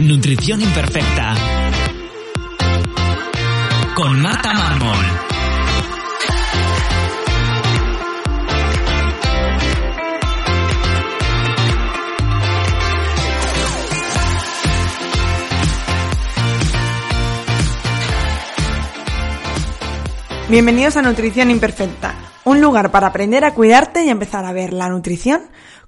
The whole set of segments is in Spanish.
Nutrición imperfecta. Con Marta Mármol. Bienvenidos a Nutrición Imperfecta, un lugar para aprender a cuidarte y empezar a ver la nutrición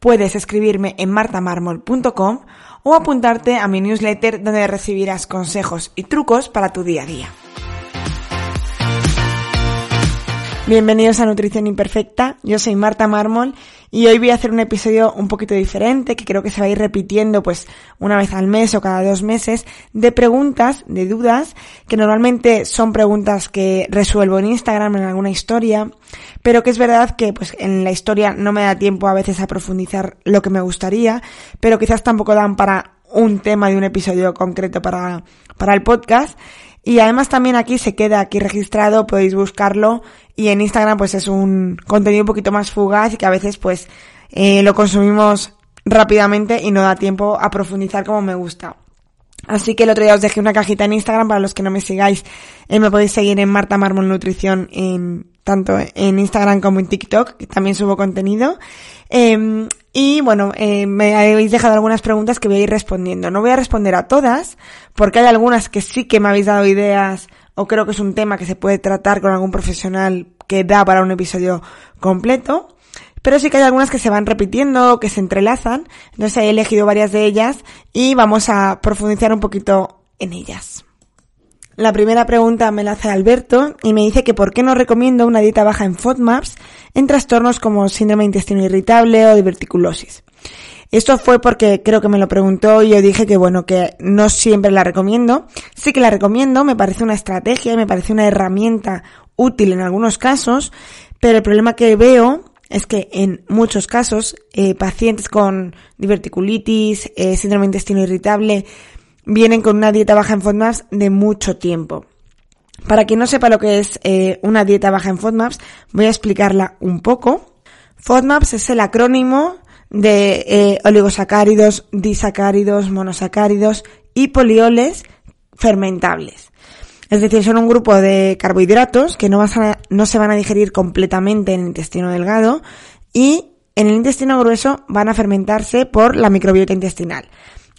puedes escribirme en martamarmol.com o apuntarte a mi newsletter donde recibirás consejos y trucos para tu día a día. Bienvenidos a Nutrición Imperfecta, yo soy Marta Mármol y hoy voy a hacer un episodio un poquito diferente que creo que se va a ir repitiendo pues una vez al mes o cada dos meses de preguntas, de dudas, que normalmente son preguntas que resuelvo en Instagram en alguna historia, pero que es verdad que pues en la historia no me da tiempo a veces a profundizar lo que me gustaría, pero quizás tampoco dan para un tema de un episodio concreto para, para el podcast. Y además también aquí se queda aquí registrado, podéis buscarlo y en Instagram pues es un contenido un poquito más fugaz y que a veces pues eh, lo consumimos rápidamente y no da tiempo a profundizar como me gusta. Así que el otro día os dejé una cajita en Instagram para los que no me sigáis. Eh, me podéis seguir en Marta Marmol Nutrición en tanto en Instagram como en TikTok, que también subo contenido. Eh, y bueno, eh, me habéis dejado algunas preguntas que voy a ir respondiendo. No voy a responder a todas, porque hay algunas que sí que me habéis dado ideas o creo que es un tema que se puede tratar con algún profesional que da para un episodio completo. Pero sí que hay algunas que se van repitiendo, que se entrelazan. Entonces he elegido varias de ellas y vamos a profundizar un poquito en ellas. La primera pregunta me la hace Alberto y me dice que por qué no recomiendo una dieta baja en FODMAPs en trastornos como síndrome de intestino irritable o diverticulosis. Esto fue porque creo que me lo preguntó y yo dije que bueno, que no siempre la recomiendo. Sí que la recomiendo, me parece una estrategia, me parece una herramienta útil en algunos casos, pero el problema que veo es que en muchos casos eh, pacientes con diverticulitis, eh, síndrome de intestino irritable, vienen con una dieta baja en FODMAPs de mucho tiempo. Para quien no sepa lo que es eh, una dieta baja en FODMAPs, voy a explicarla un poco. FODMAPs es el acrónimo de eh, oligosacáridos, disacáridos, monosacáridos y polioles fermentables. Es decir, son un grupo de carbohidratos que no, no se van a digerir completamente en el intestino delgado y en el intestino grueso van a fermentarse por la microbiota intestinal.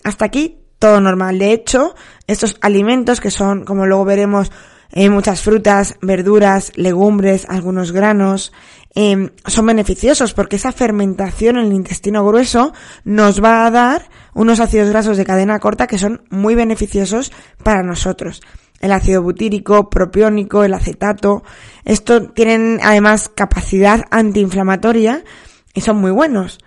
Hasta aquí todo normal. De hecho, estos alimentos que son, como luego veremos, eh, muchas frutas, verduras, legumbres, algunos granos, em, son beneficiosos porque esa fermentación en el intestino grueso nos va a dar unos ácidos grasos de cadena corta que son muy beneficiosos para nosotros. El ácido butírico, propiónico, el acetato, estos tienen además capacidad antiinflamatoria y son muy buenos.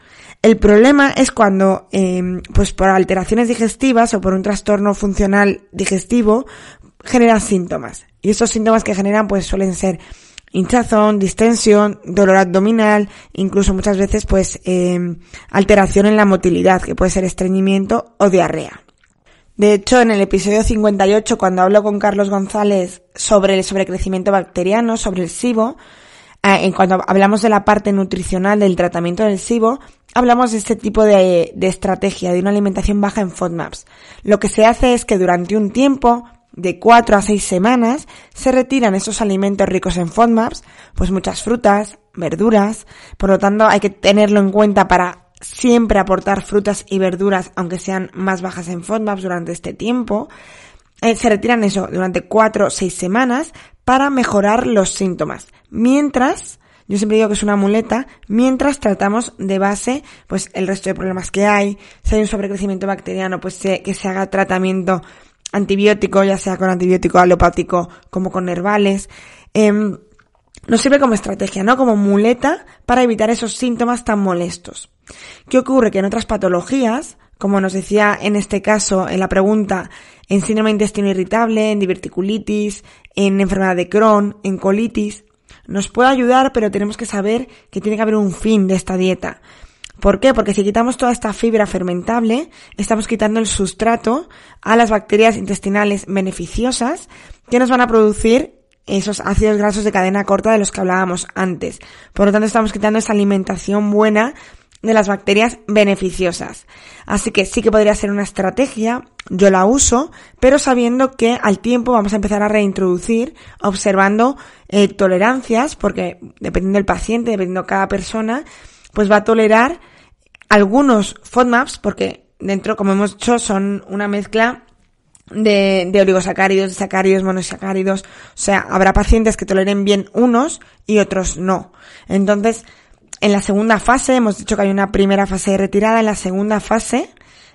El problema es cuando, em, pues por alteraciones digestivas o por un trastorno funcional digestivo, generan síntomas. Y estos síntomas que generan, pues suelen ser hinchazón, distensión, dolor abdominal, incluso muchas veces, pues, em, alteración en la motilidad, que puede ser estreñimiento o diarrea. De hecho, en el episodio 58, cuando hablo con Carlos González sobre el sobrecrecimiento bacteriano, sobre el SIBO, eh, en cuando hablamos de la parte nutricional del tratamiento del SIBO, hablamos de este tipo de, estrategia, de una alimentación baja en FODMAPs. Lo que se hace es que durante un tiempo, de cuatro a seis semanas, se retiran esos alimentos ricos en FODMAPs, pues muchas frutas, verduras, por lo tanto hay que tenerlo en cuenta para siempre aportar frutas y verduras, aunque sean más bajas en FODMAPs durante este tiempo. eh, se retiran eso durante cuatro o seis semanas para mejorar los síntomas. Mientras, yo siempre digo que es una muleta, mientras tratamos de base, pues el resto de problemas que hay, si hay un sobrecrecimiento bacteriano, pues que se haga tratamiento antibiótico, ya sea con antibiótico alopático como con nervales. Em, nos sirve como estrategia, ¿no? Como muleta para evitar esos síntomas tan molestos. ¿Qué ocurre? Que en otras patologías, como nos decía en este caso en la pregunta, en síndrome de intestino irritable, en diverticulitis, en enfermedad de Crohn, en colitis, nos puede ayudar, pero tenemos que saber que tiene que haber un fin de esta dieta. ¿Por qué? Porque si quitamos toda esta fibra fermentable, estamos quitando el sustrato a las bacterias intestinales beneficiosas que nos van a producir esos ácidos grasos de cadena corta de los que hablábamos antes. Por lo tanto, estamos quitando esa alimentación buena de las bacterias beneficiosas. Así que sí que podría ser una estrategia, yo la uso, pero sabiendo que al tiempo vamos a empezar a reintroducir, observando eh, tolerancias, porque dependiendo del paciente, dependiendo de cada persona, pues va a tolerar algunos FODMAPs, porque dentro, como hemos dicho, son una mezcla de, de oligosacáridos, sacáridos, monosacáridos. O sea, habrá pacientes que toleren bien unos y otros no. Entonces, en la segunda fase, hemos dicho que hay una primera fase de retirada, en la segunda fase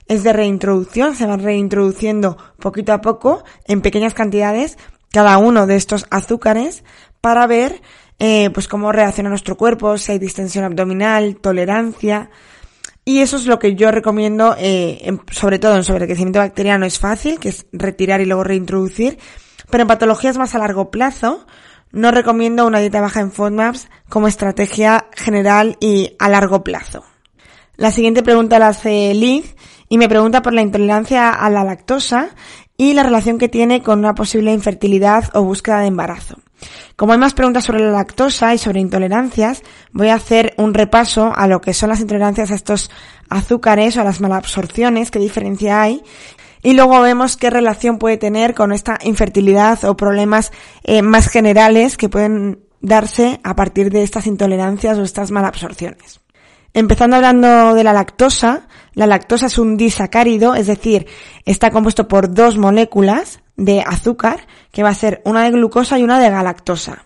es de reintroducción, se van reintroduciendo poquito a poco, en pequeñas cantidades, cada uno de estos azúcares, para ver eh, pues cómo reacciona nuestro cuerpo, si hay distensión abdominal, tolerancia. Y eso es lo que yo recomiendo, eh, sobre todo en sobrecrecimiento bacteriano es fácil, que es retirar y luego reintroducir, pero en patologías más a largo plazo, no recomiendo una dieta baja en FODMAPs como estrategia general y a largo plazo. La siguiente pregunta la hace Liz y me pregunta por la intolerancia a la lactosa y la relación que tiene con una posible infertilidad o búsqueda de embarazo. Como hay más preguntas sobre la lactosa y sobre intolerancias, voy a hacer un repaso a lo que son las intolerancias a estos azúcares o a las malabsorciones, qué diferencia hay y luego vemos qué relación puede tener con esta infertilidad o problemas eh, más generales que pueden darse a partir de estas intolerancias o estas malabsorciones. Empezando hablando de la lactosa, la lactosa es un disacárido, es decir, está compuesto por dos moléculas de azúcar, que va a ser una de glucosa y una de galactosa.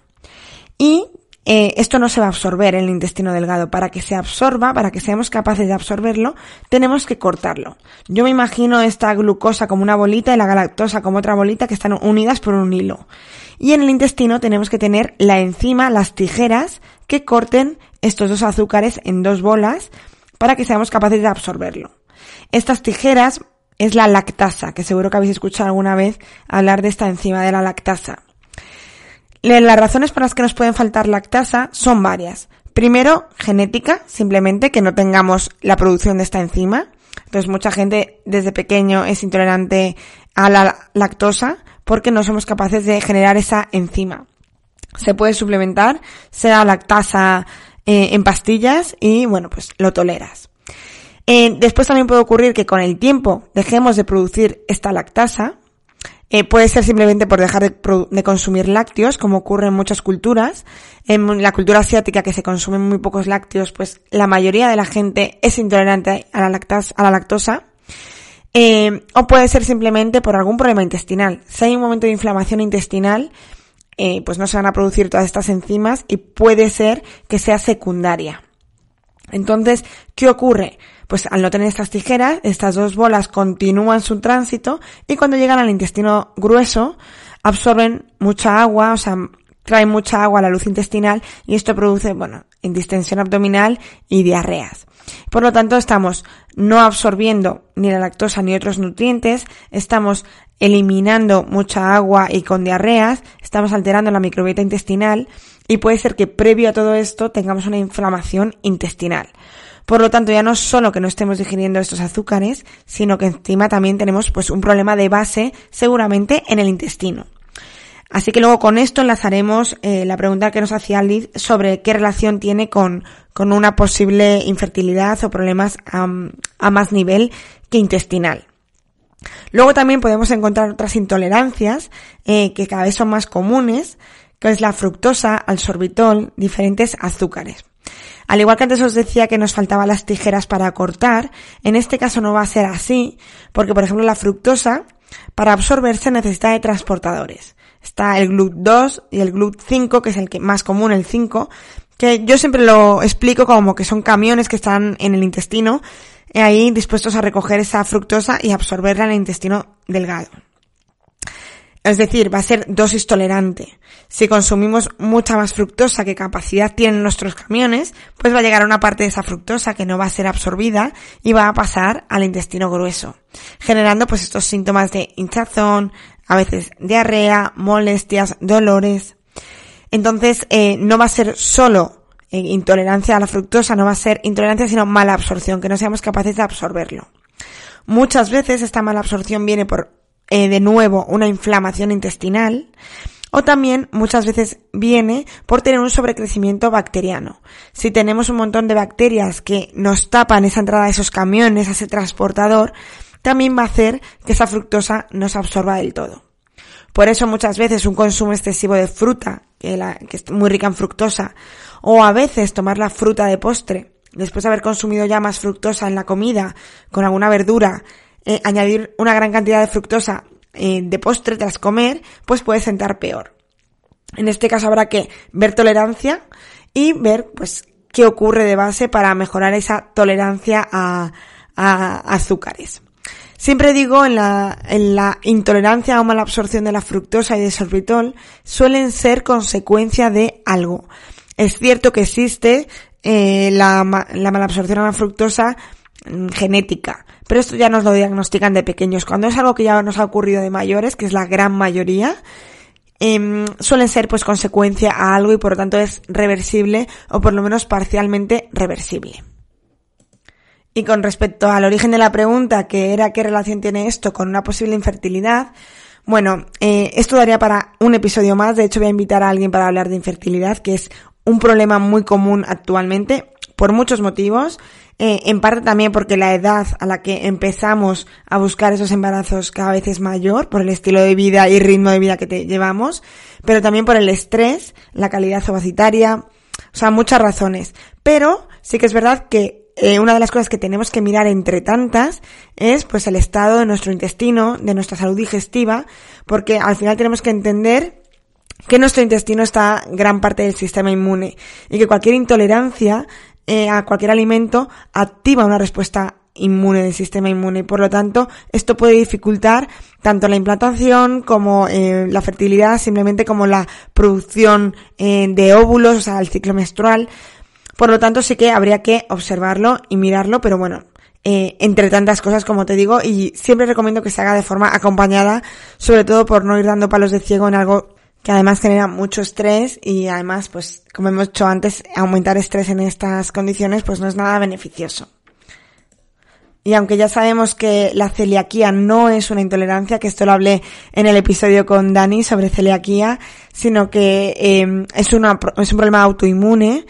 Y eh, esto no se va a absorber en el intestino delgado. Para que se absorba, para que seamos capaces de absorberlo, tenemos que cortarlo. Yo me imagino esta glucosa como una bolita y la galactosa como otra bolita que están unidas por un hilo. Y en el intestino tenemos que tener la enzima, las tijeras, que corten estos dos azúcares en dos bolas para que seamos capaces de absorberlo. Estas tijeras es la lactasa, que seguro que habéis escuchado alguna vez hablar de esta enzima de la lactasa. Las razones por las que nos pueden faltar lactasa son varias. Primero, genética, simplemente que no tengamos la producción de esta enzima. Entonces mucha gente desde pequeño es intolerante a la lactosa porque no somos capaces de generar esa enzima. Se puede suplementar, sea lactasa eh, en pastillas y bueno, pues lo toleras. Eh, después también puede ocurrir que con el tiempo dejemos de producir esta lactasa, eh, puede ser simplemente por dejar de, consumir lácteos, como ocurre en muchas culturas. En la cultura asiática que se consumen muy pocos lácteos, pues la mayoría de la gente es intolerante a la, lactosa. Eh, o puede ser simplemente por algún problema intestinal. Si hay un momento de inflamación intestinal, eh, pues no se van a producir todas estas enzimas y puede ser que sea secundaria. Entonces, ¿qué ocurre? Pues al no tener estas tijeras, estas dos bolas continúan su tránsito y cuando llegan al intestino grueso absorben mucha agua, o sea, traen mucha agua a la luz intestinal y esto produce, bueno, indistensión abdominal y diarreas. Por lo tanto, estamos no absorbiendo ni la lactosa ni otros nutrientes, estamos eliminando mucha agua y con diarreas, estamos alterando la microbiota intestinal y puede ser que previo a todo esto tengamos una inflamación intestinal. Por lo tanto, ya no solo que no estemos digiriendo estos azúcares, sino que encima también tenemos pues un problema de base seguramente en el intestino. Así que luego con esto enlazaremos eh, la pregunta que nos hacía Liz sobre qué relación tiene con, con una posible infertilidad o problemas a más nivel que intestinal. Luego también podemos encontrar otras intolerancias eh, que cada vez son más comunes, que es la fructosa, al sorbitol, diferentes azúcares. Al igual que antes os decía que nos faltaban las tijeras para cortar, en este caso no va a ser así, porque por ejemplo la fructosa para absorberse necesita de transportadores. Está el GLUT2 y el GLUT5, que es el que más común, el 5, que yo siempre lo explico como que son camiones que están en el intestino, eh, ahí dispuestos a recoger esa fructosa y absorberla en el intestino delgado. Es decir, va a ser dosis tolerante. Si consumimos mucha más fructosa que capacidad tienen nuestros camiones, pues va a llegar a una parte de esa fructosa que no va a ser absorbida y va a pasar al intestino grueso, generando pues estos síntomas de hinchazón, a veces diarrea, molestias, dolores. Entonces, eh, no va a ser solo eh, intolerancia a la fructosa, no va a ser intolerancia, sino mala absorción, que no seamos capaces de absorberlo. Muchas veces esta mala absorción viene por eh, de nuevo una inflamación intestinal o también muchas veces viene por tener un sobrecrecimiento bacteriano. Si tenemos un montón de bacterias que nos tapan esa entrada de esos camiones, a ese transportador, también va a hacer que esa fructosa no se absorba del todo. Por eso muchas veces un consumo excesivo de fruta, que, la, que es muy rica en fructosa, o a veces tomar la fruta de postre, después de haber consumido ya más fructosa en la comida, con alguna verdura, eh, añadir una gran cantidad de fructosa eh, de postre tras comer, pues puede sentar peor. En este caso habrá que ver tolerancia y ver pues qué ocurre de base para mejorar esa tolerancia a, azúcares. Siempre digo en la, en la intolerancia o mala absorción de la fructosa y de sorbitol suelen ser consecuencia de algo. Es cierto que existe eh, la, la mala absorción a la fructosa mm, genética, pero esto ya nos lo diagnostican de pequeños. Cuando es algo que ya nos ha ocurrido de mayores, que es la gran mayoría, eh, suelen ser pues consecuencia a algo y por lo tanto es reversible o por lo menos parcialmente reversible. Y con respecto al origen de la pregunta, que era qué relación tiene esto con una posible infertilidad, bueno, eh, esto daría para un episodio más. De hecho, voy a invitar a alguien para hablar de infertilidad, que es un problema muy común actualmente por muchos motivos. Eh, en parte también porque la edad a la que empezamos a buscar esos embarazos cada vez es mayor, por el estilo de vida y ritmo de vida que te llevamos, pero también por el estrés, la calidad ovacitaria, o sea, muchas razones. Pero sí que es verdad que eh, una de las cosas que tenemos que mirar entre tantas es pues el estado de nuestro intestino, de nuestra salud digestiva, porque al final tenemos que entender que nuestro intestino está gran parte del sistema inmune y que cualquier intolerancia eh, a cualquier alimento activa una respuesta inmune del sistema inmune. Y por lo tanto esto puede dificultar tanto la implantación como eh, la fertilidad simplemente como la producción eh, de óvulos o sea el ciclo menstrual. Por lo tanto sí que habría que observarlo y mirarlo pero bueno entre tantas cosas como te digo y siempre recomiendo que se haga de forma acompañada sobre todo por no ir dando palos de ciego en algo que además genera mucho estrés y además, pues, como hemos dicho antes, aumentar estrés en estas condiciones, pues no es nada beneficioso. Y aunque ya sabemos que la celiaquía no es una intolerancia, que esto lo hablé en el episodio con Dani sobre celiaquía, sino que eh, es, una, es un problema autoinmune,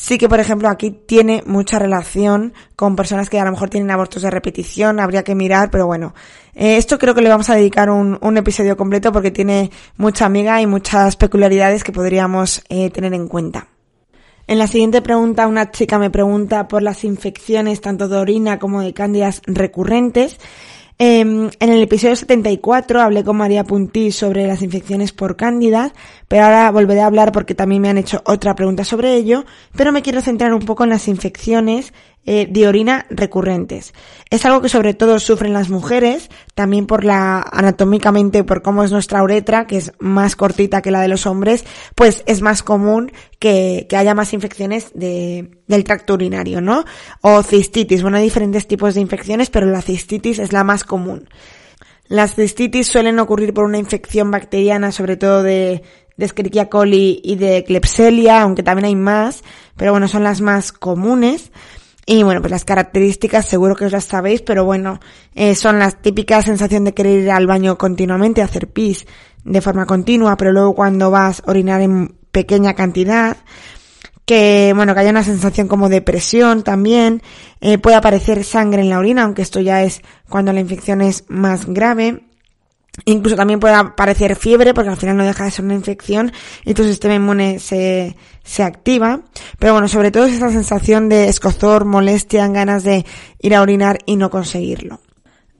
Sí que, por ejemplo, aquí tiene mucha relación con personas que a lo mejor tienen abortos de repetición, habría que mirar, pero bueno, eh, esto creo que le vamos a dedicar un, episodio completo porque tiene mucha amiga y muchas peculiaridades que podríamos eh, tener en cuenta. En la siguiente pregunta, una chica me pregunta por las infecciones tanto de orina como de cándidas recurrentes. Em, en el episodio 74 hablé con María Puntí sobre las infecciones por cándida, pero ahora volveré a hablar porque también me han hecho otra pregunta sobre ello, pero me quiero centrar un poco en las infecciones eh, de orina recurrentes. Es algo que sobre todo sufren las mujeres, también por la anatómicamente, por cómo es nuestra uretra, que es más cortita que la de los hombres, pues es más común que, que haya más infecciones de, del tracto urinario, ¿no? O cistitis. Bueno, hay diferentes tipos de infecciones, pero la cistitis es la más común. Las cistitis suelen ocurrir por una infección bacteriana, sobre todo de, de Escherichia coli y de Klebsiella, aunque también hay más, pero bueno, son las más comunes. Y bueno, pues las características seguro que os las sabéis, pero bueno, eh, son las típicas sensación de querer ir al baño continuamente, hacer pis de forma continua, pero luego cuando vas a orinar en pequeña cantidad, que bueno, que haya una sensación como de presión también, eh, puede aparecer sangre en la orina, aunque esto ya es cuando la infección es más grave, Incluso también puede aparecer fiebre porque al final no deja de ser una infección y tu sistema inmune se, se activa. Pero bueno, sobre todo es esa sensación de escozor, molestia, ganas de ir a orinar y no conseguirlo.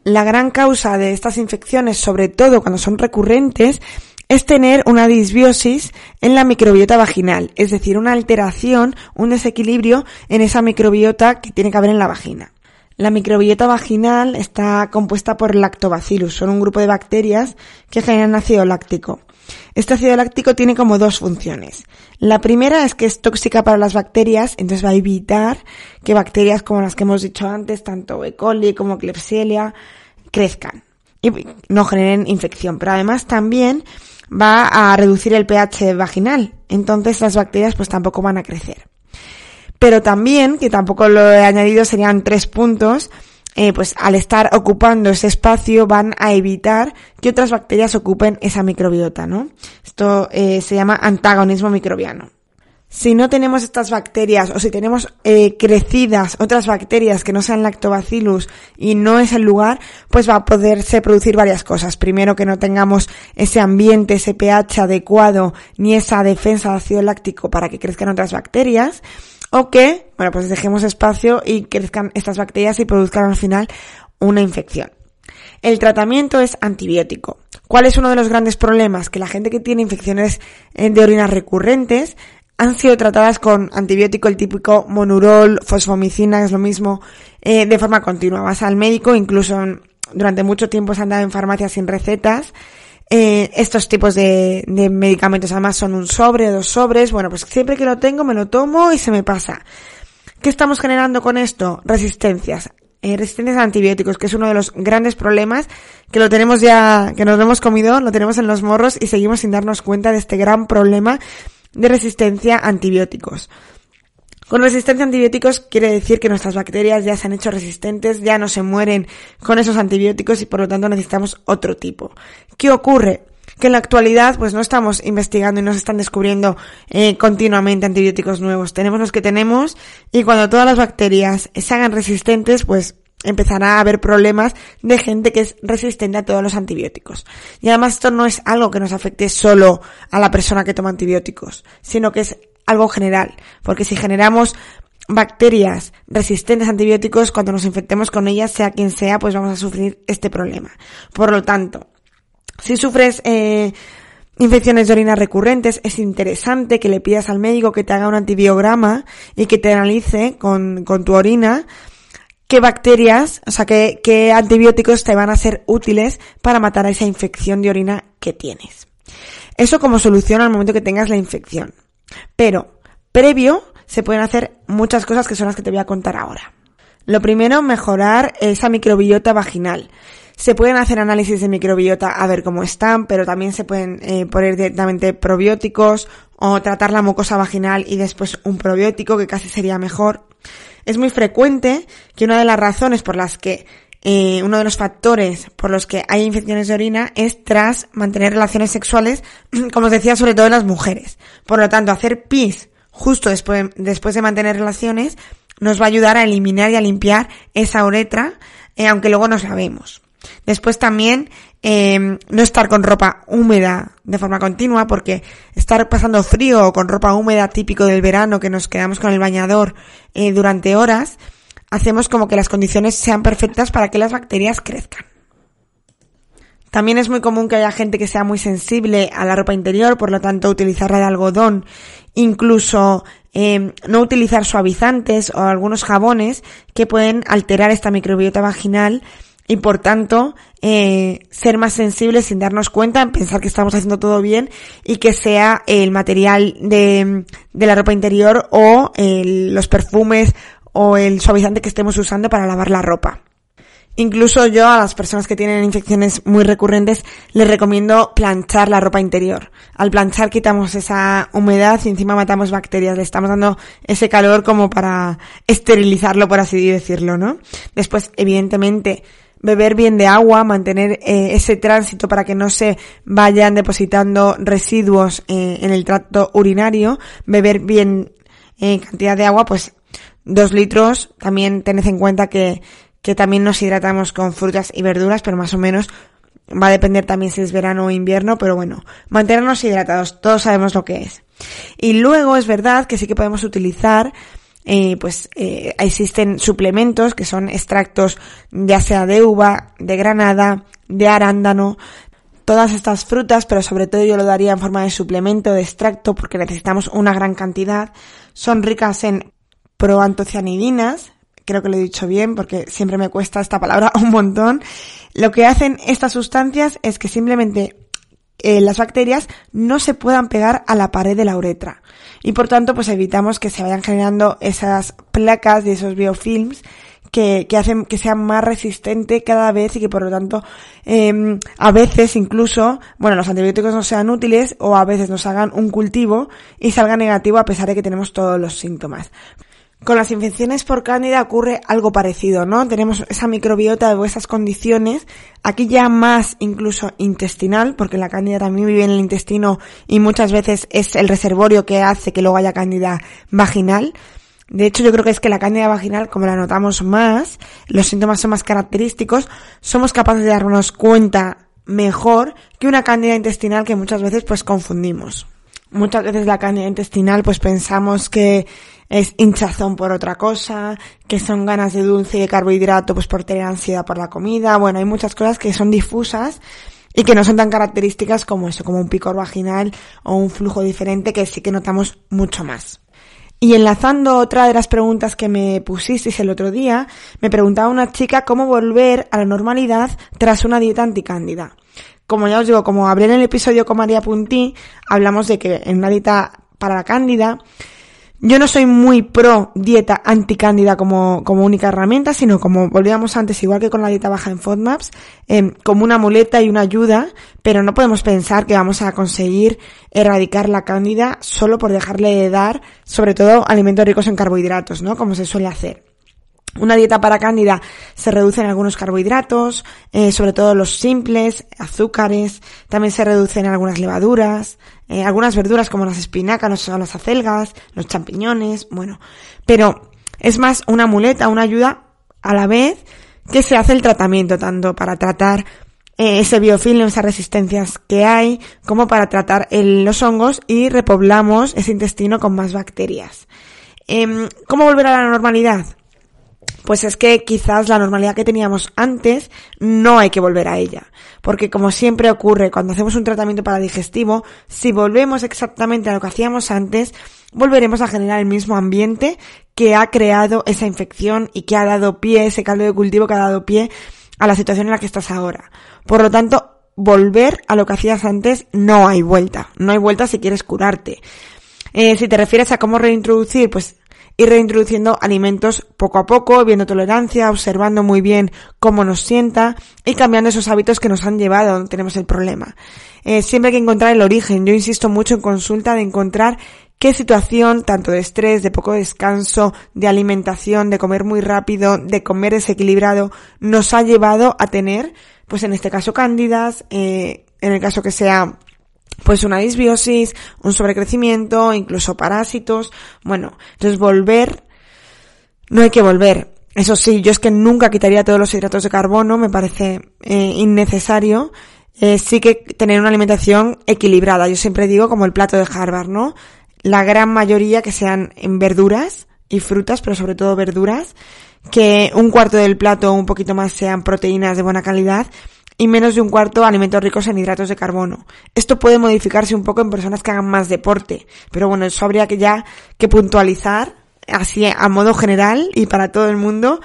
la gran causa de estas infecciones, sobre todo cuando son recurrentes, es tener una disbiosis en la microbiota vaginal, es decir, una alteración, un desequilibrio en esa microbiota que tiene que haber en la vagina. La microbiota vaginal está compuesta por lactobacillus, son un grupo de bacterias que generan ácido láctico. Este ácido láctico tiene como dos funciones. La primera es que es tóxica para las bacterias, entonces va a evitar que bacterias como las que hemos dicho antes, tanto E. coli como Klebsiella, crezcan y no generen infección. Pero además también va a reducir el pH vaginal, entonces las bacterias pues tampoco van a crecer. Pero también, que tampoco lo he añadido, serían tres puntos, eh, pues al estar ocupando ese espacio van a evitar que otras bacterias ocupen esa microbiota, ¿no? Esto eh, se llama antagonismo microbiano. Si no tenemos estas bacterias o si tenemos eh, crecidas otras bacterias que no sean lactobacillus y no es el lugar, pues va a poderse producir varias cosas. Primero que no tengamos ese ambiente, ese pH adecuado ni esa defensa de ácido láctico para que crezcan otras bacterias o que, bueno, pues dejemos espacio y crezcan estas bacterias y produzcan al final una infección. El tratamiento es antibiótico. ¿Cuál es uno de los grandes problemas? Que la gente que tiene infecciones eh, de orina recurrentes han sido tratadas con antibiótico, el típico monurol, fosfomicina, es lo mismo, eh, de forma continua. Vas al médico, incluso durante mucho tiempo se han dado en farmacias sin recetas, eh, estos tipos de, de, medicamentos además son un sobre, dos sobres. Bueno, pues siempre que lo tengo me lo tomo y se me pasa. ¿Qué estamos generando con esto? Resistencias. Eh, resistencias a antibióticos, que es uno de los grandes problemas que lo tenemos ya, que nos lo hemos comido, lo tenemos en los morros y seguimos sin darnos cuenta de este gran problema de resistencia a antibióticos. Con resistencia a antibióticos quiere decir que nuestras bacterias ya se han hecho resistentes, ya no se mueren con esos antibióticos y por lo tanto necesitamos otro tipo. ¿Qué ocurre? Que en la actualidad pues no estamos investigando y no se están descubriendo eh, continuamente antibióticos nuevos. Tenemos los que tenemos y cuando todas las bacterias se hagan resistentes pues empezará a haber problemas de gente que es resistente a todos los antibióticos. Y además esto no es algo que nos afecte solo a la persona que toma antibióticos, sino que es algo general, porque si generamos bacterias resistentes a antibióticos, cuando nos infectemos con ellas, sea quien sea, pues vamos a sufrir este problema. Por lo tanto, si sufres eh, infecciones de orina recurrentes, es interesante que le pidas al médico que te haga un antibiograma y que te analice con, con tu orina qué bacterias, o sea, qué, qué antibióticos te van a ser útiles para matar a esa infección de orina que tienes. Eso como solución al momento que tengas la infección. Pero, previo, se pueden hacer muchas cosas que son las que te voy a contar ahora. Lo primero, mejorar esa microbiota vaginal. Se pueden hacer análisis de microbiota a ver cómo están, pero también se pueden eh, poner directamente probióticos o tratar la mucosa vaginal y después un probiótico, que casi sería mejor. Es muy frecuente que una de las razones por las que eh, uno de los factores por los que hay infecciones de orina es tras mantener relaciones sexuales, como os decía, sobre todo en las mujeres. Por lo tanto, hacer pis justo después, de mantener relaciones nos va a ayudar a eliminar y a limpiar esa uretra, eh, aunque luego no sabemos. Después también eh, no estar con ropa húmeda de forma continua, porque estar pasando frío o con ropa húmeda típico del verano que nos quedamos con el bañador eh, durante horas, hacemos como que las condiciones sean perfectas para que las bacterias crezcan. También es muy común que haya gente que sea muy sensible a la ropa interior, por lo tanto utilizarla de algodón, incluso eh, no utilizar suavizantes o algunos jabones que pueden alterar esta microbiota vaginal y por tanto eh, ser más sensibles sin darnos cuenta, pensar que estamos haciendo todo bien y que sea el material de, de la ropa interior o los perfumes o el suavizante que estemos usando para lavar la ropa. Incluso yo a las personas que tienen infecciones muy recurrentes les recomiendo planchar la ropa interior. Al planchar quitamos esa humedad y encima matamos bacterias. Le estamos dando ese calor como para esterilizarlo, por así decirlo, ¿no? Después, evidentemente, beber bien de agua, mantener eh, ese tránsito para que no se vayan depositando residuos eh, en el tracto urinario, beber bien eh, cantidad de agua, pues dos litros. También tened en cuenta que, que también nos hidratamos con frutas y verduras, pero más o menos va a depender también si es verano o invierno, pero bueno, mantenernos hidratados, todos sabemos lo que es. Y luego es verdad que sí que podemos utilizar eh, pues eh, existen suplementos que son extractos ya sea de uva, de granada, de arándano, todas estas frutas, pero sobre todo yo lo daría en forma de suplemento, de extracto, porque necesitamos una gran cantidad. Son ricas en proantocianidinas, creo que lo he dicho bien porque siempre me cuesta esta palabra un montón. Lo que hacen estas sustancias es que simplemente eh, las bacterias no se puedan pegar a la pared de la uretra. Y por tanto, pues evitamos que se vayan generando esas placas y esos biofilms que, que hacen que sea más resistente cada vez y que por lo tanto eh, a veces incluso, bueno, los antibióticos no sean útiles o a veces nos hagan un cultivo y salga negativo a pesar de que tenemos todos los síntomas. Con las infecciones por cándida ocurre algo parecido, ¿no? Tenemos esa microbiota de esas condiciones, aquí ya más incluso intestinal, porque la cándida también vive en el intestino y muchas veces es el reservorio que hace que luego haya cándida vaginal, de hecho, yo creo que es que la cándida vaginal, como la notamos más, los síntomas son más característicos, somos capaces de darnos cuenta mejor que una cándida intestinal que muchas veces pues confundimos. Muchas veces la cándida intestinal pues pensamos que es hinchazón por otra cosa, que son ganas de dulce y de carbohidrato pues por tener ansiedad por la comida. Bueno, hay muchas cosas que son difusas y que no son tan características como eso, como un picor vaginal o un flujo diferente que sí que notamos mucho más. Y enlazando otra de las preguntas que me pusisteis el otro día, me preguntaba una chica cómo volver a la normalidad tras una dieta anticándida. Como ya os digo, como hablé en el episodio con María Puntí, hablamos de que en una dieta para la cándida, yo no soy muy pro dieta anticándida como, como única herramienta, sino como volvíamos antes, igual que con la dieta baja en FODMAPs, eh, como una muleta y una ayuda, pero no podemos pensar que vamos a conseguir erradicar la cándida solo por dejarle de dar, sobre todo, alimentos ricos en carbohidratos, ¿no? Como se suele hacer. Una dieta para cándida se reducen algunos carbohidratos, eh, sobre todo los simples, azúcares, también se reducen algunas levaduras, eh, algunas verduras como las espinacas, las acelgas, los champiñones, bueno, pero es más una muleta, una ayuda a la vez que se hace el tratamiento, tanto para tratar eh, ese biofilm, esas resistencias que hay, como para tratar los hongos y repoblamos ese intestino con más bacterias. Em, ¿Cómo volver a la normalidad? Pues es que quizás la normalidad que teníamos antes no hay que volver a ella. Porque como siempre ocurre cuando hacemos un tratamiento para digestivo, si volvemos exactamente a lo que hacíamos antes, volveremos a generar el mismo ambiente que ha creado esa infección y que ha dado pie, ese caldo de cultivo que ha dado pie a la situación en la que estás ahora. Por lo tanto, volver a lo que hacías antes no hay vuelta. No hay vuelta si quieres curarte. Eh, si te refieres a cómo reintroducir, pues ir reintroduciendo alimentos poco a poco, viendo tolerancia, observando muy bien cómo nos sienta y cambiando esos hábitos que nos han llevado a donde tenemos el problema. Eh, siempre hay que encontrar el origen. Yo insisto mucho en consulta de encontrar qué situación, tanto de estrés, de poco descanso, de alimentación, de comer muy rápido, de comer desequilibrado, nos ha llevado a tener, pues en este caso cándidas, eh, en el caso que sea pues una disbiosis, un sobrecrecimiento, incluso parásitos. Bueno, entonces volver, no hay que volver. Eso sí, yo es que nunca quitaría todos los hidratos de carbono, me parece eh, innecesario. Eh, sí que tener una alimentación equilibrada. Yo siempre digo como el plato de Harvard, ¿no? La gran mayoría que sean en verduras y frutas, pero sobre todo verduras. Que un cuarto del plato un poquito más sean proteínas de buena calidad y menos de un cuarto alimentos ricos en hidratos de carbono. Esto puede modificarse un poco en personas que hagan más deporte, pero bueno, eso habría que ya que puntualizar así a modo general y para todo el mundo.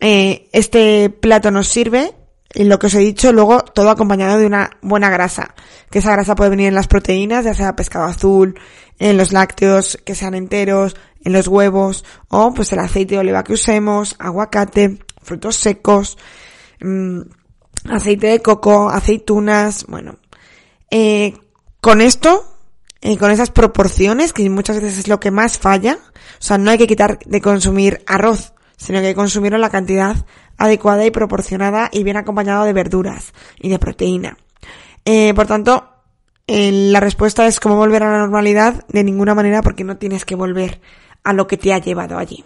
Eh, este plato nos sirve y lo que os he dicho, luego todo acompañado de una buena grasa, que esa grasa puede venir en las proteínas, ya sea pescado azul, en los lácteos que sean enteros, en los huevos, o pues el aceite de oliva que usemos, aguacate, frutos secos, mmm, aceite de coco, aceitunas, bueno. Eh, con esto, eh, con esas proporciones, que muchas veces es lo que más falla, o sea, no hay que quitar de consumir arroz, sino que hay que consumirlo en la cantidad adecuada y proporcionada y bien acompañado de verduras y de proteína. Eh, por tanto, la respuesta es cómo volver a la normalidad de ninguna manera porque no tienes que volver a lo que te ha llevado allí.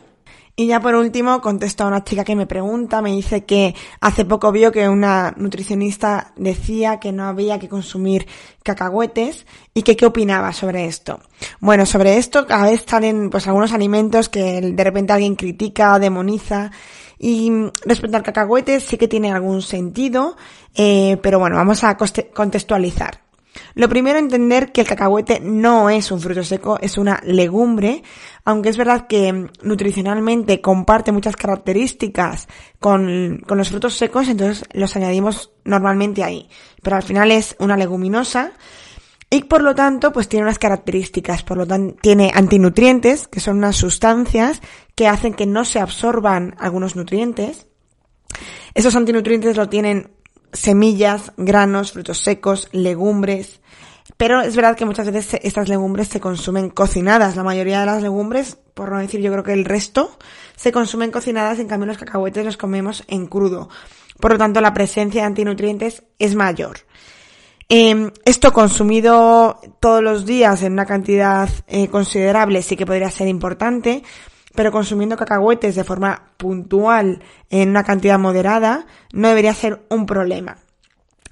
Y ya por último contesto a una chica que me pregunta, me dice que hace poco vio que una nutricionista decía que no había que consumir cacahuetes y que qué opinaba sobre esto. Bueno, sobre esto cada vez salen pues algunos alimentos que de repente alguien critica demoniza y respecto al cacahuete sí que tiene algún sentido, eh, pero bueno, vamos a contextualizar. Lo primero, entender que el cacahuete no es un fruto seco, es una legumbre, aunque es verdad que nutricionalmente comparte muchas características con, con los frutos secos, entonces los añadimos normalmente ahí. Pero al final es una leguminosa y por lo tanto, pues tiene unas características, por lo tanto, tiene antinutrientes, que son unas sustancias que hacen que no se absorban algunos nutrientes. Esos antinutrientes lo tienen semillas, granos, frutos secos, legumbres. Pero es verdad que muchas veces estas legumbres se consumen cocinadas. La mayoría de las legumbres, por no decir yo creo que el resto, se consumen cocinadas, en cambio los cacahuetes los comemos en crudo. Por lo tanto, la presencia de antinutrientes es mayor. Em, esto consumido todos los días en una cantidad eh, considerable sí que podría ser importante, pero consumiendo cacahuetes de forma puntual en una cantidad moderada no debería ser un problema.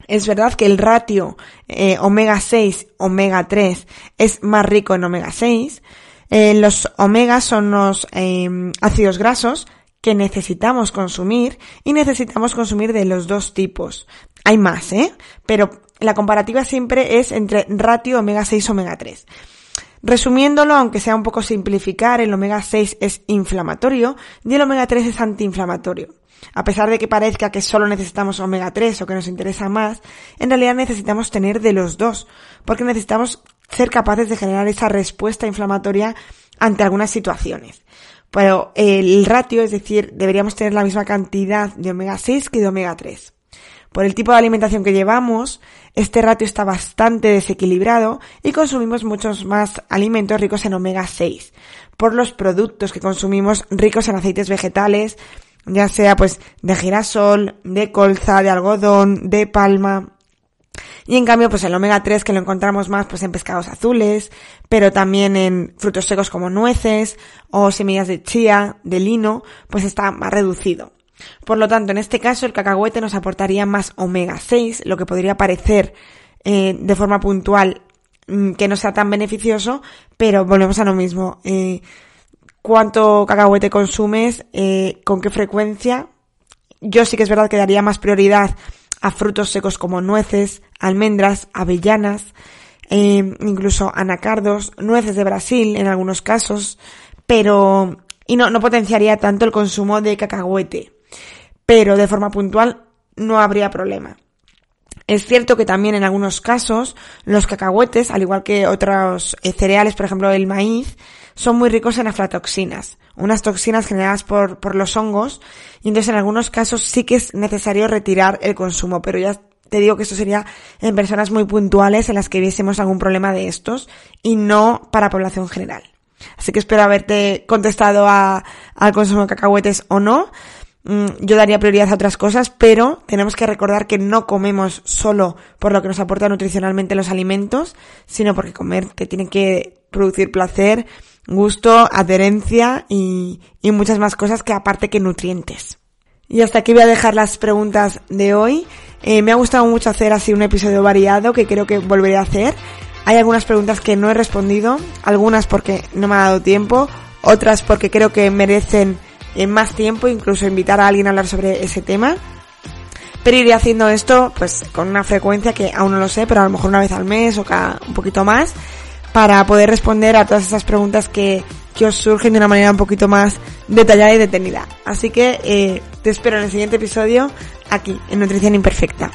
Es verdad que el ratio eh, omega 6, omega 3 es más rico en omega 6. Eh, los omegas son los em, ácidos grasos que necesitamos consumir y necesitamos consumir de los dos tipos. Hay más, ¿eh? Pero la comparativa siempre es entre ratio omega 6 omega 3. Resumiéndolo, aunque sea un poco simplificar, el omega 6 es inflamatorio y el omega 3 es antiinflamatorio. A pesar de que parezca que solo necesitamos omega 3 o que nos interesa más, en realidad necesitamos tener de los dos, porque necesitamos ser capaces de generar esa respuesta inflamatoria ante algunas situaciones. Pero el ratio, es decir, deberíamos tener la misma cantidad de omega 6 que de omega 3. Por el tipo de alimentación que llevamos, este ratio está bastante desequilibrado y consumimos muchos más alimentos ricos en omega 6. Por los productos que consumimos ricos en aceites vegetales, ya sea pues de girasol, de colza, de algodón, de palma, y en cambio, pues el omega 3 que lo encontramos más pues en pescados azules, pero también en frutos secos como nueces o semillas de chía, de lino, pues está más reducido. Por lo tanto, en este caso, el cacahuete nos aportaría más omega 6, lo que podría parecer eh, de forma puntual mm, que no sea tan beneficioso, pero volvemos a lo mismo. Eh, ¿Cuánto cacahuete consumes? Eh, ¿Con qué frecuencia? Yo sí que es verdad que daría más prioridad a frutos secos como nueces, almendras, avellanas, incluso anacardos, nueces de Brasil en algunos casos, pero y no, no potenciaría tanto el consumo de cacahuete pero de forma puntual no habría problema. Es cierto que también en algunos casos los cacahuetes, al igual que otros eh, cereales, por ejemplo el maíz, son muy ricos en aflatoxinas, unas toxinas generadas por, por los hongos, y entonces en algunos casos sí que es necesario retirar el consumo, pero ya te digo que esto sería en personas muy puntuales en las que viésemos algún problema de estos y no para población general. Así que espero haberte contestado a, al consumo de cacahuetes o no. Mm, yo daría prioridad a otras cosas, pero tenemos que recordar que no comemos solo por lo que nos aporta nutricionalmente los alimentos, sino porque comer te tiene que producir placer, gusto, adherencia y, muchas más cosas que aparte que nutrientes. Y hasta aquí voy a dejar las preguntas de hoy. Eh, me ha gustado mucho hacer así un episodio variado que creo que volveré a hacer. Hay algunas preguntas que no he respondido, algunas porque no me ha dado tiempo, otras porque creo que merecen en más tiempo, incluso invitar a alguien a hablar sobre ese tema. Pero iré haciendo esto pues con una frecuencia que aún no lo sé, pero a lo mejor una vez al mes o cada un poquito más, para poder responder a todas esas preguntas que, que os surgen de una manera un poquito más detallada y detenida. Así que eh, te espero en el siguiente episodio aquí, en Nutrición Imperfecta.